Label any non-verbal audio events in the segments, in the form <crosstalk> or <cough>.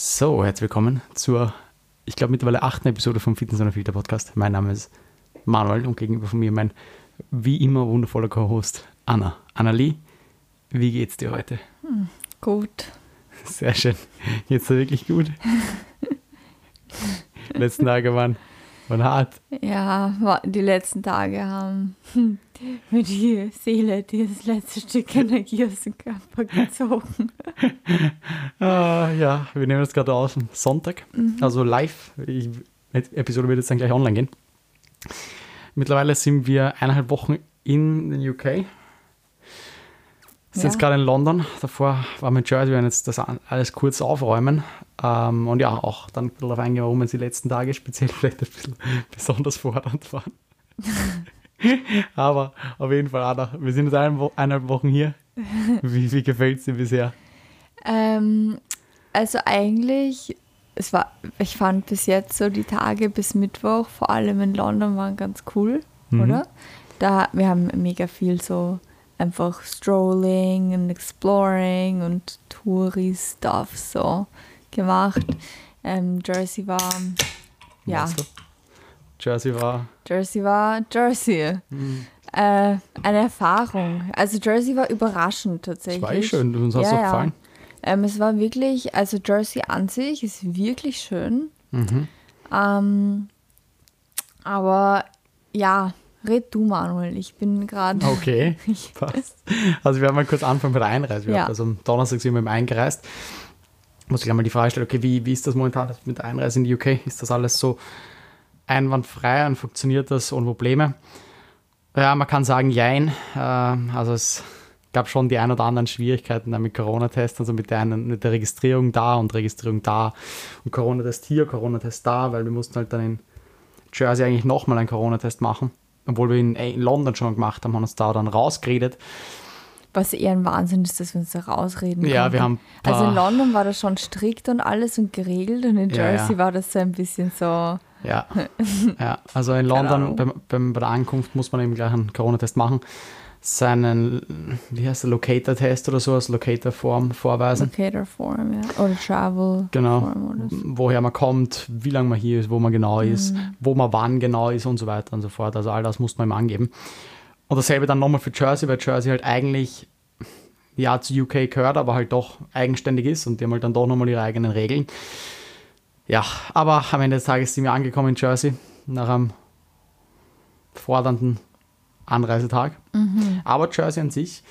So, herzlich willkommen zur, ich glaube, mittlerweile achten Episode vom Fitness und Filter Podcast. Mein Name ist Manuel und gegenüber von mir mein wie immer wundervoller Co-Host Anna. Annalie, wie geht's dir heute? Hm, gut. Sehr schön. Geht's dir wirklich gut? <laughs> Letzten Tage waren, waren hart. Ja, die letzten Tage haben <laughs> mir die Seele dieses letzte Stück Energie aus dem Körper gezogen. <laughs> ah, ja, wir nehmen das gerade aus am Sonntag, mhm. also live. Die Episode wird jetzt dann gleich online gehen. Mittlerweile sind wir eineinhalb Wochen in den UK. Sind ja. jetzt gerade in London. Davor waren wir in Jersey, wir werden jetzt das alles kurz aufräumen. Ähm, und ja, auch dann darauf eingehen, warum es die letzten Tage speziell <laughs> vielleicht ein bisschen besonders fordernd waren. <laughs> Aber auf jeden Fall, Ada, wir sind jetzt eineinhalb Wochen hier. Wie, wie gefällt es dir bisher? Ähm, also eigentlich, es war, ich fand bis jetzt so die Tage bis Mittwoch, vor allem in London, waren ganz cool, mhm. oder? Da, wir haben mega viel so einfach Strolling und Exploring und Touri-Stuff so gemacht. Ähm, Jersey war, ja. Jersey war. Jersey war Jersey. Mhm. Äh, eine Erfahrung. Also Jersey war überraschend tatsächlich. Das war eh schön, uns hat es ja, auch gefallen. Ja. Ähm, es war wirklich, also Jersey an sich ist wirklich schön. Mhm. Ähm, aber ja, red du Manuel, ich bin gerade. Okay, <laughs> passt. Also wir haben mal kurz anfangen mit der Einreise. Ja. Also am Donnerstag sind wir eingereist. Muss ich einmal die Frage stellen, okay, wie, wie ist das momentan mit der Einreise in die UK? Ist das alles so einwandfrei und funktioniert das ohne Probleme? Ja, man kann sagen, jein. Äh, also es gab schon die ein oder anderen Schwierigkeiten mit Corona-Tests, also mit der, mit der Registrierung da und Registrierung da und Corona-Test hier, Corona-Test da, weil wir mussten halt dann in Jersey eigentlich nochmal einen Corona-Test machen, obwohl wir ihn in London schon gemacht haben, haben uns da dann rausgeredet. Was eher ein Wahnsinn ist, dass wir uns da rausreden. Ja, konnten. wir haben. Also in London war das schon strikt und alles und geregelt und in Jersey ja, ja. war das so ein bisschen so. Ja, <laughs> ja. also in London beim, beim, bei der Ankunft muss man eben gleich einen Corona-Test machen. Seinen, wie heißt der, Locator-Test oder so, als Locator-Form vorweisen. Locator-Form, ja. Oder Travel. Genau. Woher man kommt, wie lange man hier ist, wo man genau ist, mhm. wo man wann genau ist und so weiter und so fort. Also all das muss man ihm angeben. Und dasselbe dann nochmal für Jersey, weil Jersey halt eigentlich ja zu UK gehört, aber halt doch eigenständig ist und die haben halt dann doch nochmal ihre eigenen Regeln. Ja, aber am Ende des Tages sind wir angekommen in Jersey nach einem fordernden Anreisetag. Mhm. Aber Jersey an sich,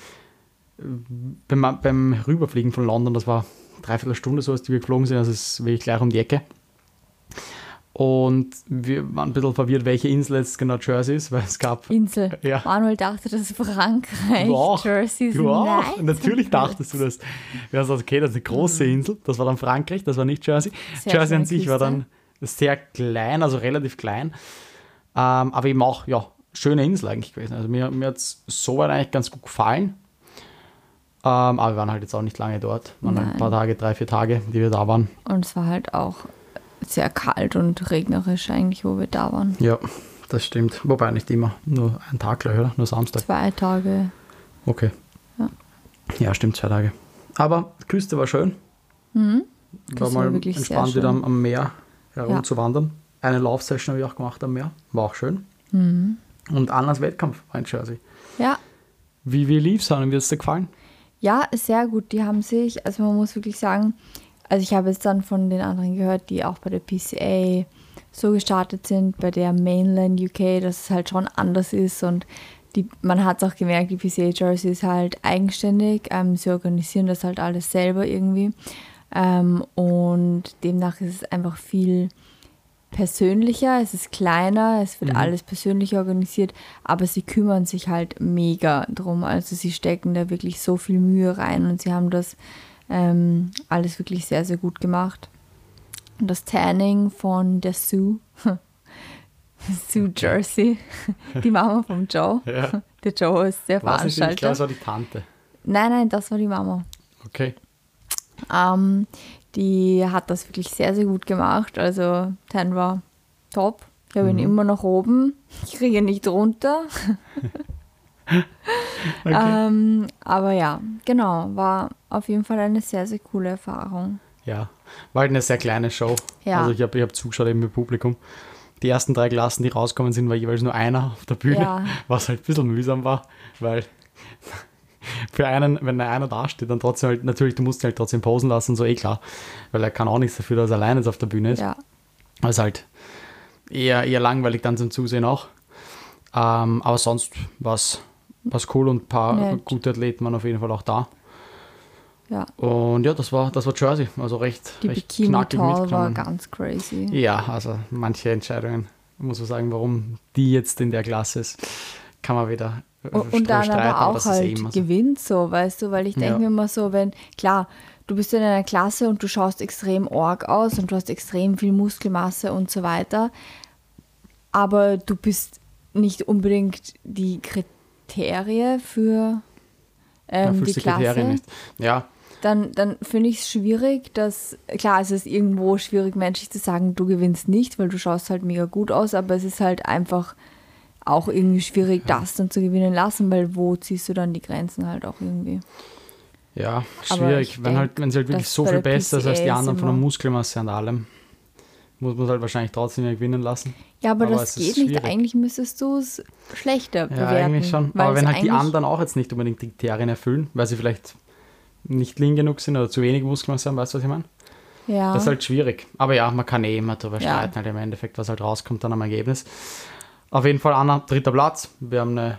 beim, beim Rüberfliegen von London, das war dreiviertel Stunde so, als die wir geflogen sind, also es ist wirklich gleich um die Ecke. Und wir waren ein bisschen verwirrt, welche Insel jetzt genau Jersey ist, weil es gab. Insel. Ja. Manuel dachte, das ist Frankreich. Du auch. Jersey ist du auch. <laughs> Natürlich dachtest du das. Wir haben gesagt, okay, das ist eine große mhm. Insel. Das war dann Frankreich, das war nicht Jersey. Sehr Jersey an sich Küste. war dann sehr klein, also relativ klein. Ähm, aber eben auch, ja, schöne Insel eigentlich gewesen. Also mir, mir hat es soweit eigentlich ganz gut gefallen. Ähm, aber wir waren halt jetzt auch nicht lange dort. Waren ein paar Tage, drei, vier Tage, die wir da waren. Und es war halt auch sehr kalt und regnerisch eigentlich, wo wir da waren. Ja, das stimmt. Wobei nicht immer. Nur ein Tag gleich, oder? Nur Samstag. Zwei Tage. Okay. Ja, ja stimmt, zwei Tage. Aber die Küste war schön. Mhm. War mal war entspannt wieder am, am Meer herumzuwandern. Ja. Eine Laufsession habe ich auch gemacht am Meer. War auch schön. Mhm. Und Annas Wettkampf war in Jersey. Ja. Wie, wie lief es an? Wie hat es dir gefallen? Ja, sehr gut. Die haben sich, also man muss wirklich sagen, also ich habe es dann von den anderen gehört, die auch bei der PCA so gestartet sind, bei der Mainland UK, dass es halt schon anders ist und die, man hat es auch gemerkt, die PCA Jersey ist halt eigenständig, ähm, sie organisieren das halt alles selber irgendwie ähm, und demnach ist es einfach viel persönlicher, es ist kleiner, es wird mhm. alles persönlich organisiert, aber sie kümmern sich halt mega drum, also sie stecken da wirklich so viel Mühe rein und sie haben das ähm, alles wirklich sehr, sehr gut gemacht. Und das Tanning von der Sue, <laughs> Sue Jersey, <laughs> die Mama von Joe. Ja. Der Joe ist der Was Veranstalter. Ich glaube, das war die Tante. Nein, nein, das war die Mama. Okay. Ähm, die hat das wirklich sehr, sehr gut gemacht. Also Tan war top. Ich habe ihn mhm. immer noch oben. Ich kriege ihn nicht runter. <laughs> <laughs> okay. ähm, aber ja, genau, war auf jeden Fall eine sehr, sehr coole Erfahrung. Ja, war halt eine sehr kleine Show. Ja. Also ich habe ich hab zugeschaut eben mit Publikum. Die ersten drei Klassen, die rauskommen sind, war jeweils nur einer auf der Bühne, Ja. was halt ein bisschen mühsam war, weil für einen, wenn einer da steht, dann trotzdem halt, natürlich, du musst ihn halt trotzdem posen lassen, so eh klar, weil er kann auch nichts dafür, dass er alleine jetzt auf der Bühne ist. Ja. Also halt eher, eher langweilig dann zum Zusehen auch. Ähm, aber sonst war es cool und ein paar Nett. gute Athleten waren auf jeden Fall auch da. Ja. Und ja, das war, das war Jersey. Also recht, Die recht Bikini knackig Tour war mitgenommen. ganz crazy. Ja, also manche Entscheidungen, muss man sagen, warum die jetzt in der Klasse ist, kann man wieder Und, und dann aber auch halt so. gewinnt so, weißt du, weil ich denke Ja. mir immer so, wenn, klar, du bist in einer Klasse und du schaust extrem org aus und du hast extrem viel Muskelmasse und so weiter, aber du bist nicht unbedingt die Kriterie für ähm, Erfüllst die Klasse. nicht. Ja, dann, dann finde ich es schwierig, dass, klar, es ist irgendwo schwierig, menschlich zu sagen, du gewinnst nicht, weil du schaust halt mega gut aus, aber es ist halt einfach auch irgendwie schwierig, das dann zu gewinnen lassen, weil wo ziehst du dann die Grenzen halt auch irgendwie? ja, schwierig. Wenn, halt, denk, wenn sie halt wirklich so viel besser ist als die anderen von der Muskelmasse und allem, muss man es halt wahrscheinlich trotzdem ja gewinnen lassen. Ja, aber, Aber das geht nicht. schwierig. Eigentlich müsstest du es schlechter Ja, bewerten. eigentlich schon. Aber wenn halt die anderen auch jetzt nicht unbedingt die Kriterien erfüllen, weil sie vielleicht nicht lean genug sind oder zu wenig Muskelmasse haben, weißt du, was ich meine? Ja, Das ist halt schwierig. Aber ja, man kann eh immer darüber Ja. streiten, halt im Endeffekt, was halt rauskommt dann am Ergebnis. Auf jeden Fall Anna, dritter Platz. Wir haben eine,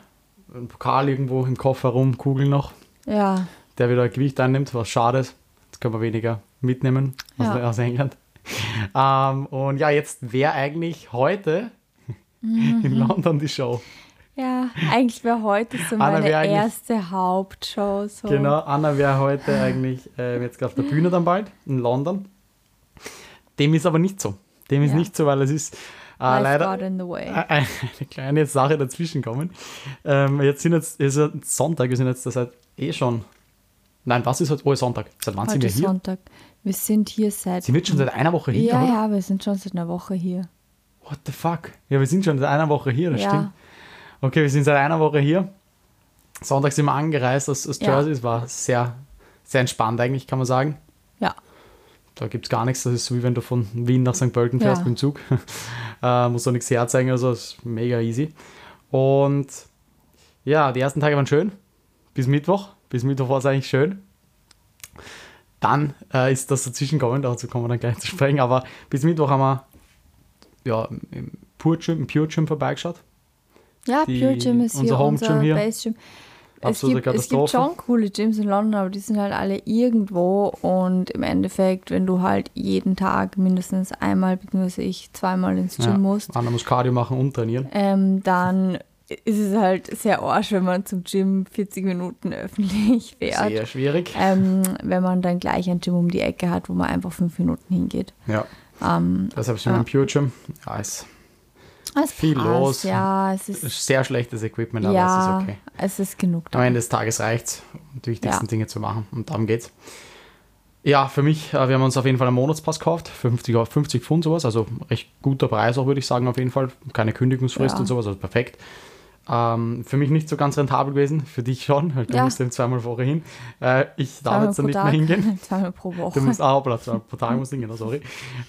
einen Pokal irgendwo im Koffer rum, Kugeln noch, ja, der wieder Gewicht einnimmt, was schade ist. Jetzt können wir weniger mitnehmen aus, Ja. aus England. <laughs> ähm, und ja, jetzt wäre eigentlich heute Mhm. in London die Show. ja, eigentlich wäre heute so Anna meine erste Hauptshow. So. Genau, Anna wäre heute eigentlich äh, jetzt auf der Bühne dann bald in London. Dem ist aber nicht so. Dem ist Ja. nicht so, weil es ist Life leider eine kleine Sache dazwischen kommen. Ähm, jetzt sind jetzt, ist ja Sonntag, wir sind jetzt seit eh schon. Nein, was ist heute? Oh, Sonntag. Seit wann sind Heute wir ist hier? Sonntag. Wir sind hier seit. Sind wir jetzt schon seit einer Woche hier? ja, oder? ja, wir sind schon seit einer Woche hier. What the fuck? Ja, wir sind schon seit einer Woche hier, das Ja. stimmt. Okay, wir sind seit einer Woche hier. Sonntag sind wir angereist aus, aus Ja. Jersey. Es war sehr, sehr entspannt eigentlich, kann man sagen. Da gibt es gar nichts. Das ist so wie wenn du von Wien nach St. Pölten fährst Ja. mit dem Zug. <laughs> äh, musst du nichts herzeigen, also ist mega easy. Und ja, die ersten Tage waren schön. Bis Mittwoch. Bis Mittwoch war es eigentlich schön. Dann äh, ist das dazwischen gekommen, dazu kommen wir dann gleich zu sprechen. Aber bis Mittwoch haben wir ja, im Pure Gym, im Pure Gym vorbeigeschaut. ja Die- Pure Gym ist unser hier Home unser Gym hier. Base Gym. Es Absolute gibt, es gibt Katastrophe. schon coole Gyms in London, aber die sind halt alle irgendwo und im Endeffekt, wenn du halt jeden Tag mindestens einmal, beziehungsweise ich zweimal ins Gym Ja, musst, Anna muss Cardio machen und trainieren. ähm, dann ist es halt sehr arsch, wenn man zum Gym 40 Minuten öffentlich <laughs> fährt. Sehr schwierig. Ähm, wenn man dann gleich ein Gym um die Ecke hat, wo man einfach fünf Minuten hingeht. Ja, Ähm, deshalb sind wir Ja. im Pure Gym. Ja, ist es Viel passt, los. Ja, es ist, sehr schlechtes Equipment, aber ja, es ist okay. es ist genug Am da. Ende des Tages reicht es, die wichtigsten Ja. Dinge zu machen. Und darum geht's. Ja, für mich, äh, wir haben uns auf jeden Fall einen Monatspass gekauft, 50, Euro- 50 Pfund sowas, also recht guter Preis auch, würde ich sagen, auf jeden Fall. Keine Kündigungsfrist Ja. und sowas, also perfekt. Ähm, für mich nicht so ganz rentabel gewesen, für dich schon, weil du Ja. musst eben zweimal Woche hin. Äh, ich darf jetzt dann nicht Tag, mehr hingehen. <laughs> zweimal pro Du Woche. musst auch Platz zweimal pro Tag musst hingehen, oh, sorry.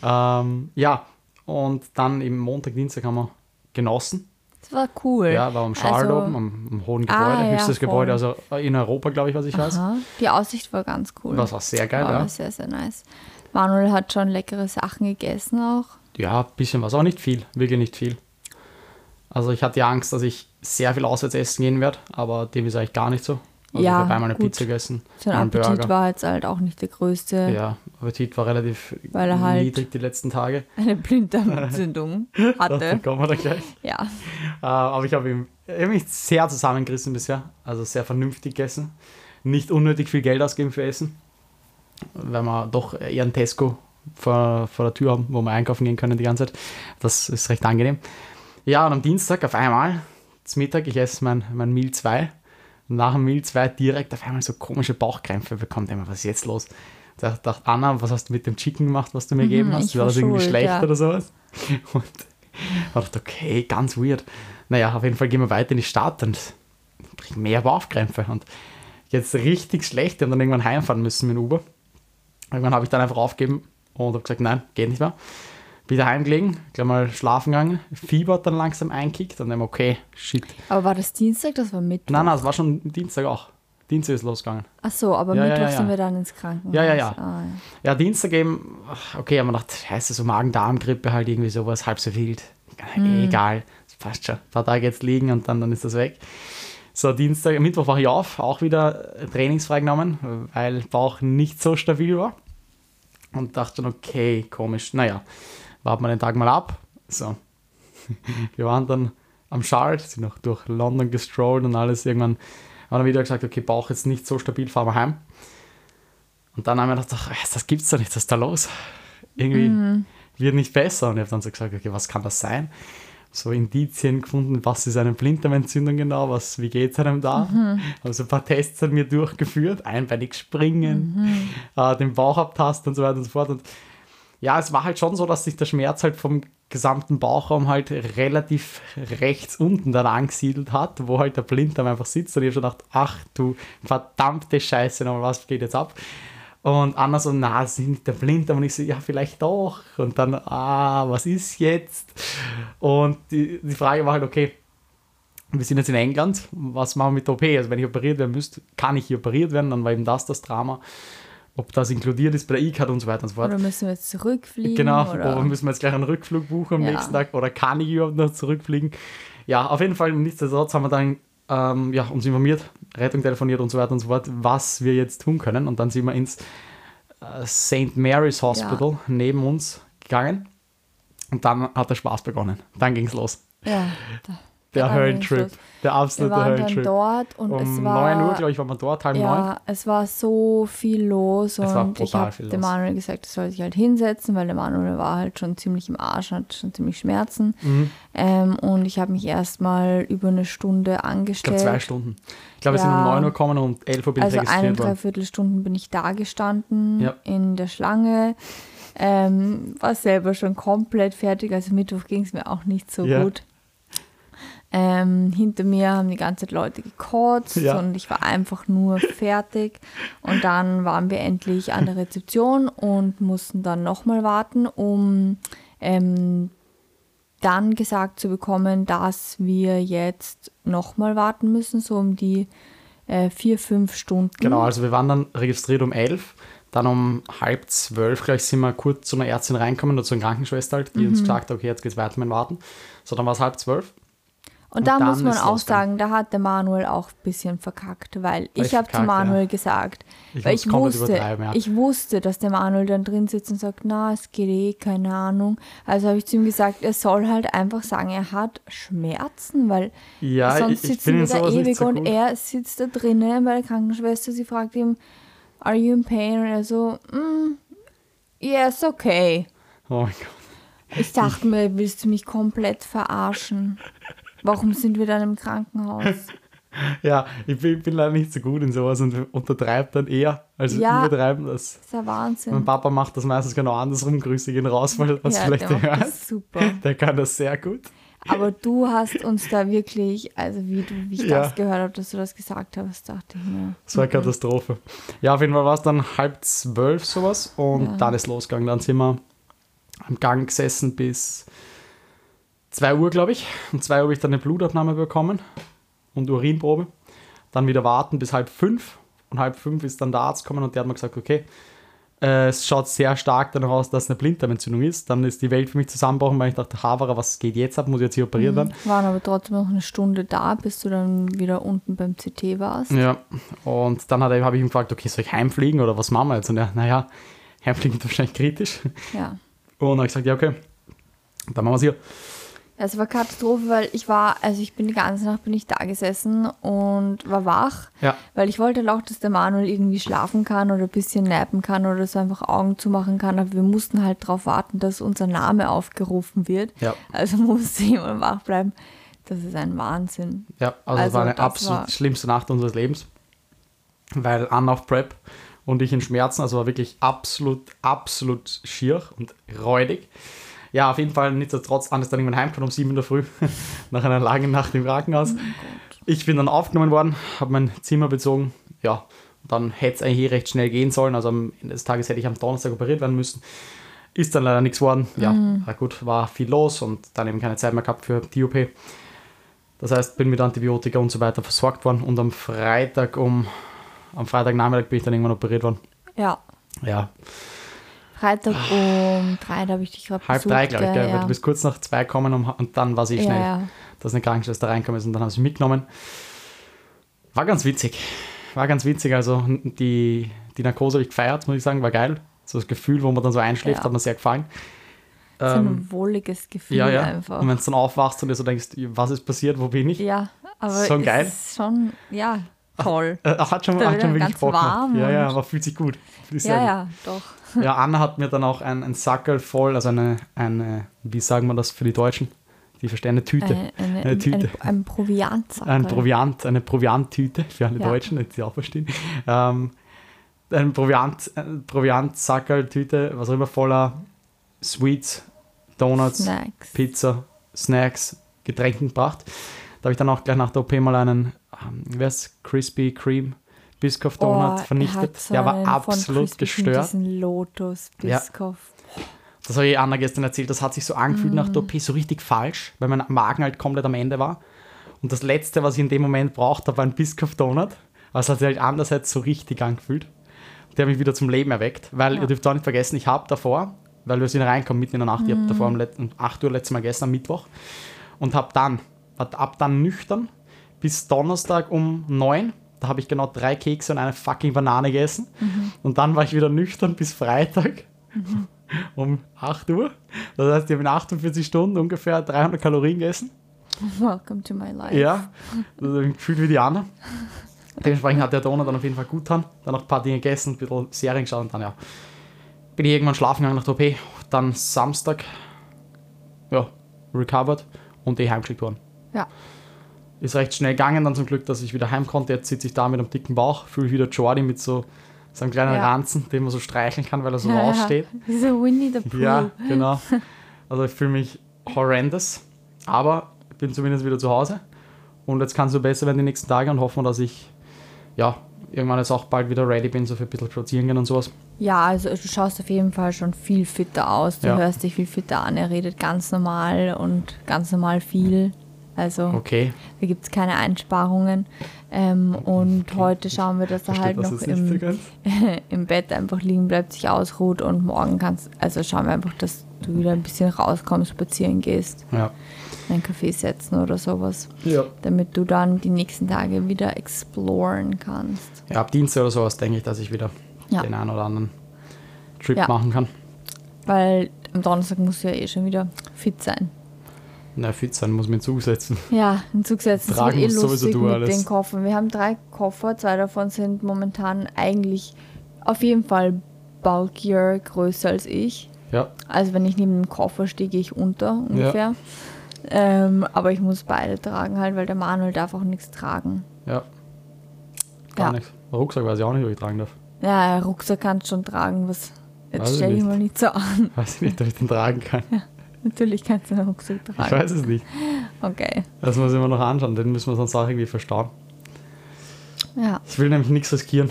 Ähm, ja, und dann im Montag, Dienstag haben wir genossen. Das war cool. Ja, war am Schal Also- oben, am, am hohen Gebäude, Ah, ja, höchstes voll. Gebäude, also in Europa, glaube ich, was ich weiß. Aha. Die Aussicht war ganz cool. Das war sehr geil, war ja. sehr, sehr nice. Manuel hat schon leckere Sachen gegessen auch. Ja, ein bisschen was, auch nicht viel, wirklich nicht viel. Also ich hatte ja Angst, dass ich sehr viel auswärts essen gehen werde, aber dem ist eigentlich gar nicht so. Also Ja, ich habe einmal eine gut. Pizza gegessen, Sein einen Appetit Burger. war jetzt halt auch nicht der größte. Ja, Appetit war relativ Weil er halt- niedrig die letzten Tage. Eine Blinddarmentzündung <laughs> hatte. kommen wir dann gleich. Ja. Äh, aber ich habe habe mich sehr zusammengerissen bisher. Also sehr vernünftig gegessen. Nicht unnötig viel Geld ausgeben für Essen. Weil wir doch eher ein Tesco vor, vor der Tür haben, wo wir einkaufen gehen können die ganze Zeit. Das ist recht angenehm. Ja, und am Dienstag auf einmal, zum Mittag, ich esse mein, mein Meal 2. Und nach dem Meal 2 direkt auf einmal so komische Bauchkrämpfe denk mir, was ist jetzt los? Da dachte Anna, was hast du mit dem Chicken gemacht, was du mir gegeben hast? Mhm, ich War das war irgendwie schlecht ja. oder sowas? <laughs> Und ich dachte, okay, ganz weird. Naja, auf jeden Fall gehen wir weiter in die Stadt und kriegen mehr Bauchkrämpfe. Und jetzt richtig schlecht. Haben dann irgendwann heimfahren müssen mit dem Uber. Irgendwann habe ich dann einfach aufgegeben und habe gesagt, nein, geht nicht mehr. Wieder heimgelegen, gleich mal schlafen gegangen. Fieber dann langsam einkickt und dann okay, shit. Aber war das Dienstag? Das war Mittwoch? Nein, nein, es war schon Dienstag auch. Dienstag ist losgegangen. Ach so, aber ja, Mittwoch ja, ja, sind wir dann ins Krankenhaus. Ja, ja, ja. Ah, ja. Dienstag eben, okay, haben wir gedacht, heißt so Magen-Darm-Grippe halt irgendwie sowas, halb so wild. Mhm. Egal, passt schon. Ein paar Tage jetzt liegen und dann, dann ist das weg. So, Dienstag, Mittwoch war ich auf, auch wieder trainingsfrei genommen, weil Bauch nicht so stabil war. Und dachte dann, okay, komisch, naja, warten wir den Tag mal ab. So, <laughs> wir waren dann am Schalt, sind noch durch London gestrollt und alles. Irgendwann haben wir wieder gesagt, okay, Bauch jetzt nicht so stabil, fahren wir heim. Und dann haben wir gedacht, ach, das gibt's doch nicht, was ist da los? Irgendwie mhm. wird nicht besser. Und ich habe dann so gesagt, okay, was kann das sein? So Indizien gefunden, was ist eine Blinddarmentzündung genau, was, wie geht es einem da? Mhm. Also ein paar Tests an mir durchgeführt, einbeinig springen, mhm. äh, den Bauch abtasten und so weiter und so fort. Und ja, es war halt schon so, dass sich der Schmerz halt vom gesamten Bauchraum halt relativ rechts unten dann angesiedelt hat, wo halt der Blinddarm einfach sitzt. Und ich habe schon gedacht, ach du verdammte Scheiße, nochmal, was geht jetzt ab? Und Anna so, na, das ist nicht der Blinddarm. Und ich so, ja, vielleicht doch. Und dann, ah, was ist jetzt? Und die, die Frage war halt, okay, wir sind jetzt in England, was machen wir mit der OP? Also wenn ich operiert werden müsste, kann ich hier operiert werden, dann war eben das das Drama ob das inkludiert ist bei der E-Card und so weiter und so fort. Oder müssen wir jetzt zurückfliegen? Genau, oder, oder müssen wir jetzt gleich einen Rückflug buchen am ja. nächsten Tag oder kann ich überhaupt noch zurückfliegen? Ja, auf jeden Fall, nichtsdestotrotz haben wir dann ähm, ja, uns informiert, Rettung telefoniert und so weiter und so fort, was wir jetzt tun können. Und dann sind wir ins äh, St. Mary's Hospital ja. neben uns gegangen. Und dann hat der Spaß begonnen. Dann ging es los. Ja, der Höllentrip. Der absolute wir waren Höllentrip. Dann dort und um es war. 9 Uhr, glaube ich, waren wir dort, halb ja, 9. es war so viel los es und ich habe dem Manuel gesagt, er soll sich halt hinsetzen, weil der Manuel war halt schon ziemlich im Arsch, hat schon ziemlich Schmerzen. Mhm. Ähm, und ich habe mich erstmal über eine Stunde angestellt. Ich glaube, zwei Stunden. Ich glaube, ja, wir sind um 9 Uhr gekommen und 11 Uhr bin also ich registriert worden. Also eine Dreiviertelstunden bin ich da gestanden ja. in der Schlange. Ähm, war selber schon komplett fertig. Also Mittwoch ging es mir auch nicht so ja. gut. Ähm, hinter mir haben die ganze Zeit Leute gekotzt ja. und ich war einfach nur fertig. Und dann waren wir endlich an der Rezeption und mussten dann nochmal warten, um ähm, dann gesagt zu bekommen, dass wir jetzt nochmal warten müssen, so um die äh, vier, fünf Stunden. Genau, also wir waren dann registriert um elf. Dann um halb zwölf gleich sind wir kurz zu einer Ärztin reinkommen oder zu einer Krankenschwester halt, die mhm. uns gesagt hat, okay, jetzt geht's weiter mit dem Warten. So, dann war es halb zwölf. Und, und da muss man auch sagen, da hat der Manuel auch ein bisschen verkackt, weil, weil ich habe zu Manuel ja. gesagt, ich weil ich wusste, ja. ich wusste, dass der Manuel dann drin sitzt und sagt, na, es geht eh, keine Ahnung. Also habe ich zu ihm gesagt, er soll halt einfach sagen, er hat Schmerzen, weil ja, sonst ich, sitzen wir da ewig so und er sitzt da drinnen bei der Krankenschwester, sie fragt ihm, are you in pain? Und er so, mm, yes, okay. Oh mein Gott. Ich dachte mir, willst du mich komplett verarschen? Warum sind wir dann im Krankenhaus? <laughs> ja, ich bin, bin, leider nicht so gut in sowas und untertreibt dann eher. Also ja, übertreiben das. Das ist ja Wahnsinn. Mein Papa macht das meistens genau andersrum, grüße ihn raus, weil was ja, vielleicht der, hört. super. Der kann das sehr gut. Aber du hast uns da wirklich, also wie, du, wie ich ja. das gehört habe, dass du das gesagt hast, dachte ich mir. Das war eine okay. Katastrophe. Ja, auf jeden Fall war es dann halb zwölf sowas und ja. dann ist losgegangen. Dann sind wir am Gang gesessen bis 2 Uhr, glaube ich. Um 2 Uhr habe ich dann eine Blutabnahme bekommen und Urinprobe. Dann wieder warten bis halb fünf. Und halb fünf ist dann der Arzt gekommen und der hat mir gesagt, okay, äh, es schaut sehr stark danach aus, dass es eine Blinddarmentzündung ist. Dann ist die Welt für mich zusammengebrochen, weil ich dachte, Havara, was geht jetzt ab? Muss ich jetzt hier operiert werden? Mhm. Waren aber trotzdem noch eine Stunde da, bis du dann wieder unten beim CT warst. Ja, und dann habe ich ihn gefragt, okay, soll ich heimfliegen oder was machen wir jetzt? Und er, naja, heimfliegen ist wahrscheinlich kritisch. Ja. Und dann habe ich gesagt, ja, okay, dann machen wir es hier. Es war Katastrophe, weil ich war, also ich bin die ganze Nacht bin ich da gesessen und war wach, ja. weil ich wollte halt auch, dass der Manuel irgendwie schlafen kann oder ein bisschen nappen kann oder so einfach Augen zumachen kann, aber wir mussten halt darauf warten, dass unser Name aufgerufen wird. Ja. Also <laughs> musste jemand wach bleiben. Das ist ein Wahnsinn. Ja, also, also es war eine absolut war schlimmste Nacht unseres Lebens, weil Anna auf Prep und ich in Schmerzen, also war wirklich absolut, absolut schier und räudig ja, auf jeden Fall nichtsdestotrotz anders dann irgendwann heimgekommen um 7 in der Früh, <laughs> nach einer langen Nacht im Krankenhaus. Oh ich bin dann aufgenommen worden, habe mein Zimmer bezogen, ja, Dann hätte es eigentlich recht schnell gehen sollen. Also am Ende des Tages hätte ich am Donnerstag operiert werden müssen. Ist dann leider nichts geworden. Ja, mhm. gut, war viel los und dann eben keine Zeit mehr gehabt für die OP. Das heißt, bin mit Antibiotika und so weiter versorgt worden und am Freitag um, am Freitagnachmittag bin ich dann irgendwann operiert worden. Ja. Ja. Freitag um drei, da habe ich dich gerade Halb drei, glaube ich, ja. du bist kurz nach zwei gekommen und, und dann war sie eh schnell, ja. dass eine Krankenschwester reinkommen ist und dann haben sie mitgenommen. War ganz witzig. War ganz witzig. Also die, die Narkose habe ich gefeiert, muss ich sagen, war geil. So das Gefühl, wo man dann so einschläft, ja. hat mir sehr gefallen. So ein ähm, wohliges Gefühl ja, ja. einfach. Und wenn du dann aufwachst und dir so denkst, was ist passiert, wo bin ich? Ja, aber schon geil. Ist schon, ja, toll. Ach, äh, hat schon, hat schon wirklich Bock warm Ja, ja, aber fühlt sich gut. Ja, ja, doch. <laughs> Ja, Anna hat mir dann auch ein, ein Sackel voll, also eine, eine, wie sagen wir das für die Deutschen? Die verstehen eine Tüte. Eine, eine, eine Tüte. Ein, ein Proviantsackel. Ein Proviant, eine Provianttüte für alle ja. Deutschen, die sie auch verstehen. Ähm, ein Proviant, Proviantsackel-Tüte, was auch immer voller Sweets, Donuts, Snacks. Pizza, Snacks, Getränken gebracht. Da habe ich dann auch gleich nach der OP mal einen, ähm, wer ist Crispy Cream Biscoff Donut oh, vernichtet. Der war absolut gestört. Diesen Lotus Biscoff. Ja. Das habe ich Anna gestern erzählt. Das hat sich so angefühlt mm. nach der OP, so richtig falsch, weil mein Magen halt komplett am Ende war. Und das Letzte, was ich in dem Moment brauchte, war ein Biscoff Donut. Es hat sich halt andererseits so richtig angefühlt. Der hat mich wieder zum Leben erweckt, weil ja. ihr dürft auch nicht vergessen, ich habe davor, weil wir sind reinkommen mitten in der Nacht, mm. ich habe davor um 8 Uhr letztes Mal gestern am Mittwoch und habe dann, ab dann nüchtern bis Donnerstag um 9 da habe ich genau drei Kekse und eine fucking Banane gegessen. Mhm. Und dann war ich wieder nüchtern bis Freitag mhm. um 8 Uhr. Das heißt, ich habe in 48 Stunden ungefähr 300 Kalorien gegessen. Welcome to my life. Ja, also gefühlt wie die Anna. Dementsprechend hat der Donut dann auf jeden Fall gut getan. Dann noch ein paar Dinge gegessen, ein bisschen Serien geschaut und dann ja. Bin ich irgendwann schlafen gegangen nach der OP. Dann Samstag, ja, recovered und eh heimgeschickt worden. Ja ist recht schnell gegangen, dann zum Glück, dass ich wieder heim konnte. Jetzt sitze ich da mit einem dicken Bauch, fühle wieder Jordi mit so seinem kleinen ja. Ranzen, den man so streicheln kann, weil er so ja, raussteht. <laughs> Ja. So Winnie the Pooh. Ja, genau. Also ich fühle mich horrendous, aber ich bin zumindest wieder zu Hause. Und jetzt kann es so besser werden die nächsten Tage und hoffen, dass ich ja, irgendwann jetzt auch bald wieder ready bin, so für ein bisschen spazieren gehen und sowas. Ja, also du schaust auf jeden Fall schon viel fitter aus. Du ja. hörst dich viel fitter an. Er redet ganz normal und ganz normal viel. Also okay. da gibt es keine Einsparungen. Ähm, und okay. heute schauen wir, dass er halt noch im, <laughs> im Bett einfach liegen bleibt, sich ausruht und morgen kannst, also schauen wir einfach, dass du wieder ein bisschen rauskommst, spazieren gehst. Ja. Einen Kaffee setzen oder sowas. Ja. Damit du dann die nächsten Tage wieder exploren kannst. Ja, ab Dienstag oder sowas denke ich, dass ich wieder ja. den einen oder anderen Trip machen kann. Weil am Donnerstag musst du ja eh schon wieder fit sein. Na, fit sein muss man in Zug setzen. Ja, in Zug setzen. Tragen wird eh lustig mit alles. den Koffern. Wir haben drei Koffer, zwei davon sind momentan eigentlich auf jeden Fall bulkier, größer als ich. Ja. Also wenn ich neben dem Koffer stehe, gehe ich unter ungefähr. Ja. Ähm, aber ich muss beide tragen halt, weil der Manuel darf auch nichts tragen. Ja. Gar ja. nichts. Rucksack weiß ich auch nicht, ob ich tragen darf. Ja, Rucksack kannst du schon tragen. Was, jetzt stell dich mal nicht so an. Weiß ich nicht, ob ich den tragen kann. Ja. Natürlich kannst du einen Rucksack tragen. Ich weiß es nicht. Okay. Das muss ich mir noch anschauen, den müssen wir sonst auch irgendwie verstauen. Ja. Ich will nämlich nichts riskieren.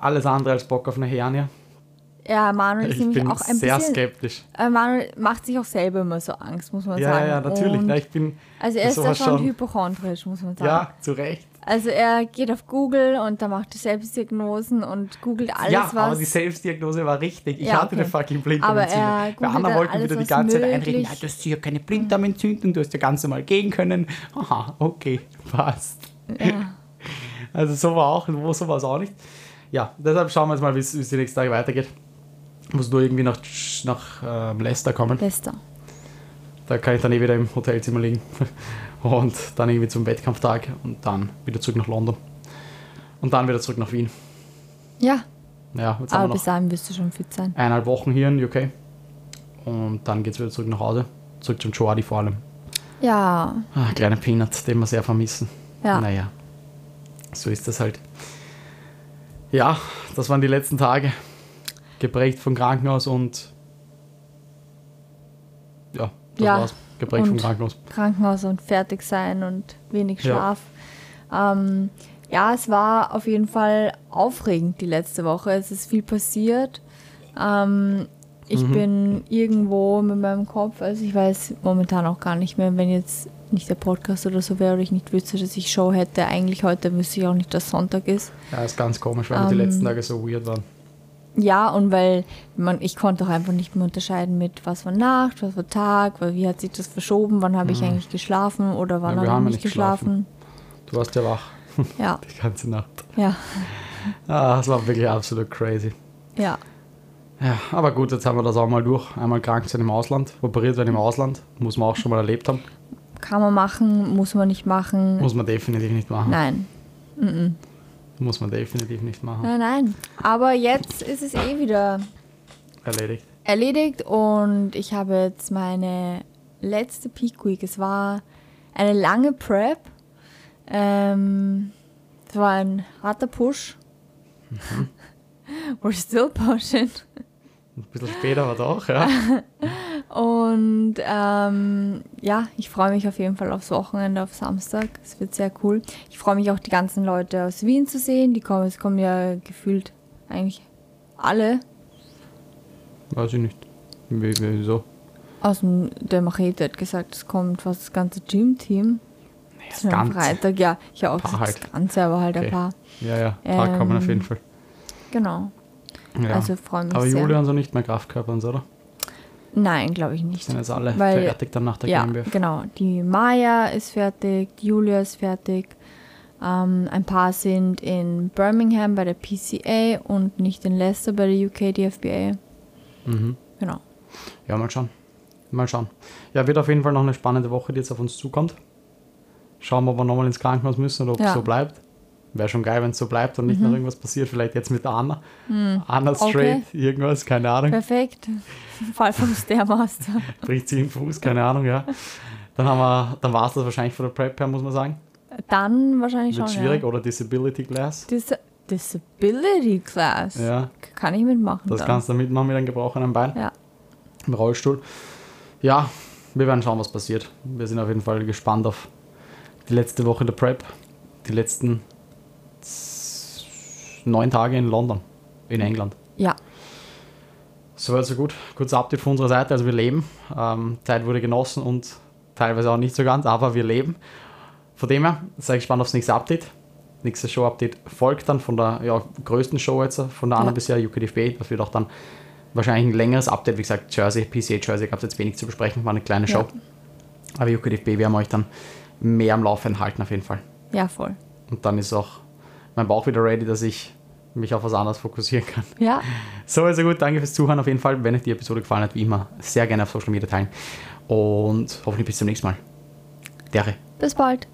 Alles andere als Bock auf eine Hernie. Ja, Manuel ist ich nämlich auch ein sehr bisschen, skeptisch. Äh, Manuel macht sich auch selber immer so Angst, muss man ja, sagen. Ja, natürlich. Ja, ich bin also er ist da schon, schon hypochondrisch, muss man sagen. Ja, zu Recht. Also er geht auf Google und da macht er Selbstdiagnosen und googelt alles, ja, was... Ja, aber die Selbstdiagnose war richtig. Ich ja, hatte eine fucking Blinddarmentzündung. Bei Anna wollten wieder die ganze Zeit einreden, ja, du hast ja keine Blinddarmentzündung, du hast ja ganz normal gehen können. Aha, okay, passt. Ja. <laughs> Also so war auch, so war es auch nicht. Ja, deshalb schauen wir jetzt mal, wie es die nächsten Tage weitergeht. Muss nur irgendwie nach, nach äh, Leicester kommen. Leicester. Da kann ich dann eh wieder im Hotelzimmer liegen. <laughs> und dann irgendwie zum Wettkampftag und dann wieder zurück nach London. Und dann wieder zurück nach Wien. Ja. Ja, jetzt Aber bis dahin wirst du schon fit sein. Eineinhalb Wochen hier in UK. Und dann geht es wieder zurück nach Hause. Zurück zum Jordi vor allem. Ja. Ah, kleine Peanut, den wir sehr vermissen. Ja. Naja, so ist das halt. Ja, das waren die letzten Tage. Geprägt vom Krankenhaus und ja, das ja. war's geprägt vom Krankenhaus. Krankenhaus und fertig sein und wenig Schlaf. Ja. Ähm, Ja, es war auf jeden Fall aufregend die letzte Woche. Es ist viel passiert. Ähm, ich mhm. bin irgendwo mit meinem Kopf, also ich weiß momentan auch gar nicht mehr, wenn jetzt nicht der Podcast oder so wäre oder ich nicht wüsste, dass ich Show hätte. Eigentlich heute wüsste ich auch nicht, dass Sonntag ist. Ja, ist ganz komisch, weil ähm, die letzten Tage so weird waren. Ja, und weil man, ich konnte auch einfach nicht mehr unterscheiden mit, was war Nacht, was war Tag, weil wie hat sich das verschoben, wann habe ich mhm. eigentlich geschlafen oder wann ja, habe ich nicht geschlafen. geschlafen. Du warst ja wach. Ja. <laughs> Die ganze Nacht. Ja. Ah, das war wirklich absolut crazy. Ja. Ja, aber gut, jetzt haben wir das auch mal durch. Einmal krank sein im Ausland, operiert werden im Ausland. Muss man auch schon mal erlebt haben. Kann man machen, muss man nicht machen. Muss man definitiv nicht machen. Nein. Mm -mm. Muss man definitiv nicht machen. Nein, nein. Aber jetzt ist es eh wieder erledigt. Erledigt und ich habe jetzt meine letzte Peak Week. Es war eine lange Prep. Ähm, es war ein harter Push. Mhm. <laughs> We're still pushing. Ein bisschen später aber doch, ja. <laughs> Und ähm, ja, ich freue mich auf jeden Fall aufs Wochenende, auf Samstag. Es wird sehr cool. Ich freue mich auch, die ganzen Leute aus Wien zu sehen. Die kommen, es kommen ja gefühlt eigentlich alle. Weiß ich nicht. Wieso? Aus dem, der Machete hat gesagt, es kommt fast das ganze Gym-Team. Nee, das ganze. Freitag, ja. Ich auch das halt. Ganze, aber halt okay. ein paar. Ja, ja, ein paar ähm, kommen auf jeden Fall. Genau. Ja. Also freue mich Aber sehr. Julian so nicht mehr Kraftkörper und so, oder? Nein, glaube ich nicht. Sind jetzt alle Weil, fertig dann nach der ja, GmbF? genau. Die Maya ist fertig, die Julia ist fertig. Ähm, ein paar sind in Birmingham bei der PCA und nicht in Leicester bei der UK DFBA. Mhm. Genau. Ja, mal schauen. Mal schauen. Ja, wird auf jeden Fall noch eine spannende Woche, die jetzt auf uns zukommt. Schauen wir, ob wir nochmal ins Krankenhaus müssen oder ob ja. es so bleibt. Wäre schon geil, wenn es so bleibt und nicht mhm. noch irgendwas passiert. Vielleicht jetzt mit Anna. Mhm. Anna straight, okay. irgendwas, keine Ahnung. Perfekt. <laughs> Fall vom Stairmaster. <laughs> Bricht sie den Fuß, keine Ahnung, ja. Dann, dann war es das wahrscheinlich von der Prep her, muss man sagen. Dann wahrscheinlich Wird schon. schwierig ja. oder Disability Class. Dis Disability Class? Ja. Kann ich mitmachen. Das dann. kannst du mitmachen mit einem gebrochenen Bein. Ja. Im Rollstuhl. Ja, wir werden schauen, was passiert. Wir sind auf jeden Fall gespannt auf die letzte Woche der Prep. Die letzten neun Tage in London, in England. Ja. So weit, so gut. Kurzer Update von unserer Seite. Also wir leben. Ähm, Zeit wurde genossen und teilweise auch nicht so ganz, aber wir leben. Von dem her, sehr gespannt aufs nächste Update. Nächstes Show-Update folgt dann von der ja, größten Show jetzt, von der anderen ja. bisher, UKDFB. Das wird auch dann wahrscheinlich ein längeres Update. Wie gesagt, Jersey, PCA Jersey gab es jetzt wenig zu besprechen, war eine kleine Show. Ja. Aber UKDFB werden wir euch dann mehr am Laufe halten auf jeden Fall. Ja, voll. Und dann ist auch mein Bauch wieder ready, dass ich mich auf was anderes fokussieren kann. Ja. So, also gut, danke fürs Zuhören auf jeden Fall. Wenn euch die Episode gefallen hat, wie immer, sehr gerne auf Social Media teilen. Und hoffentlich bis zum nächsten Mal. Dere. Bis bald.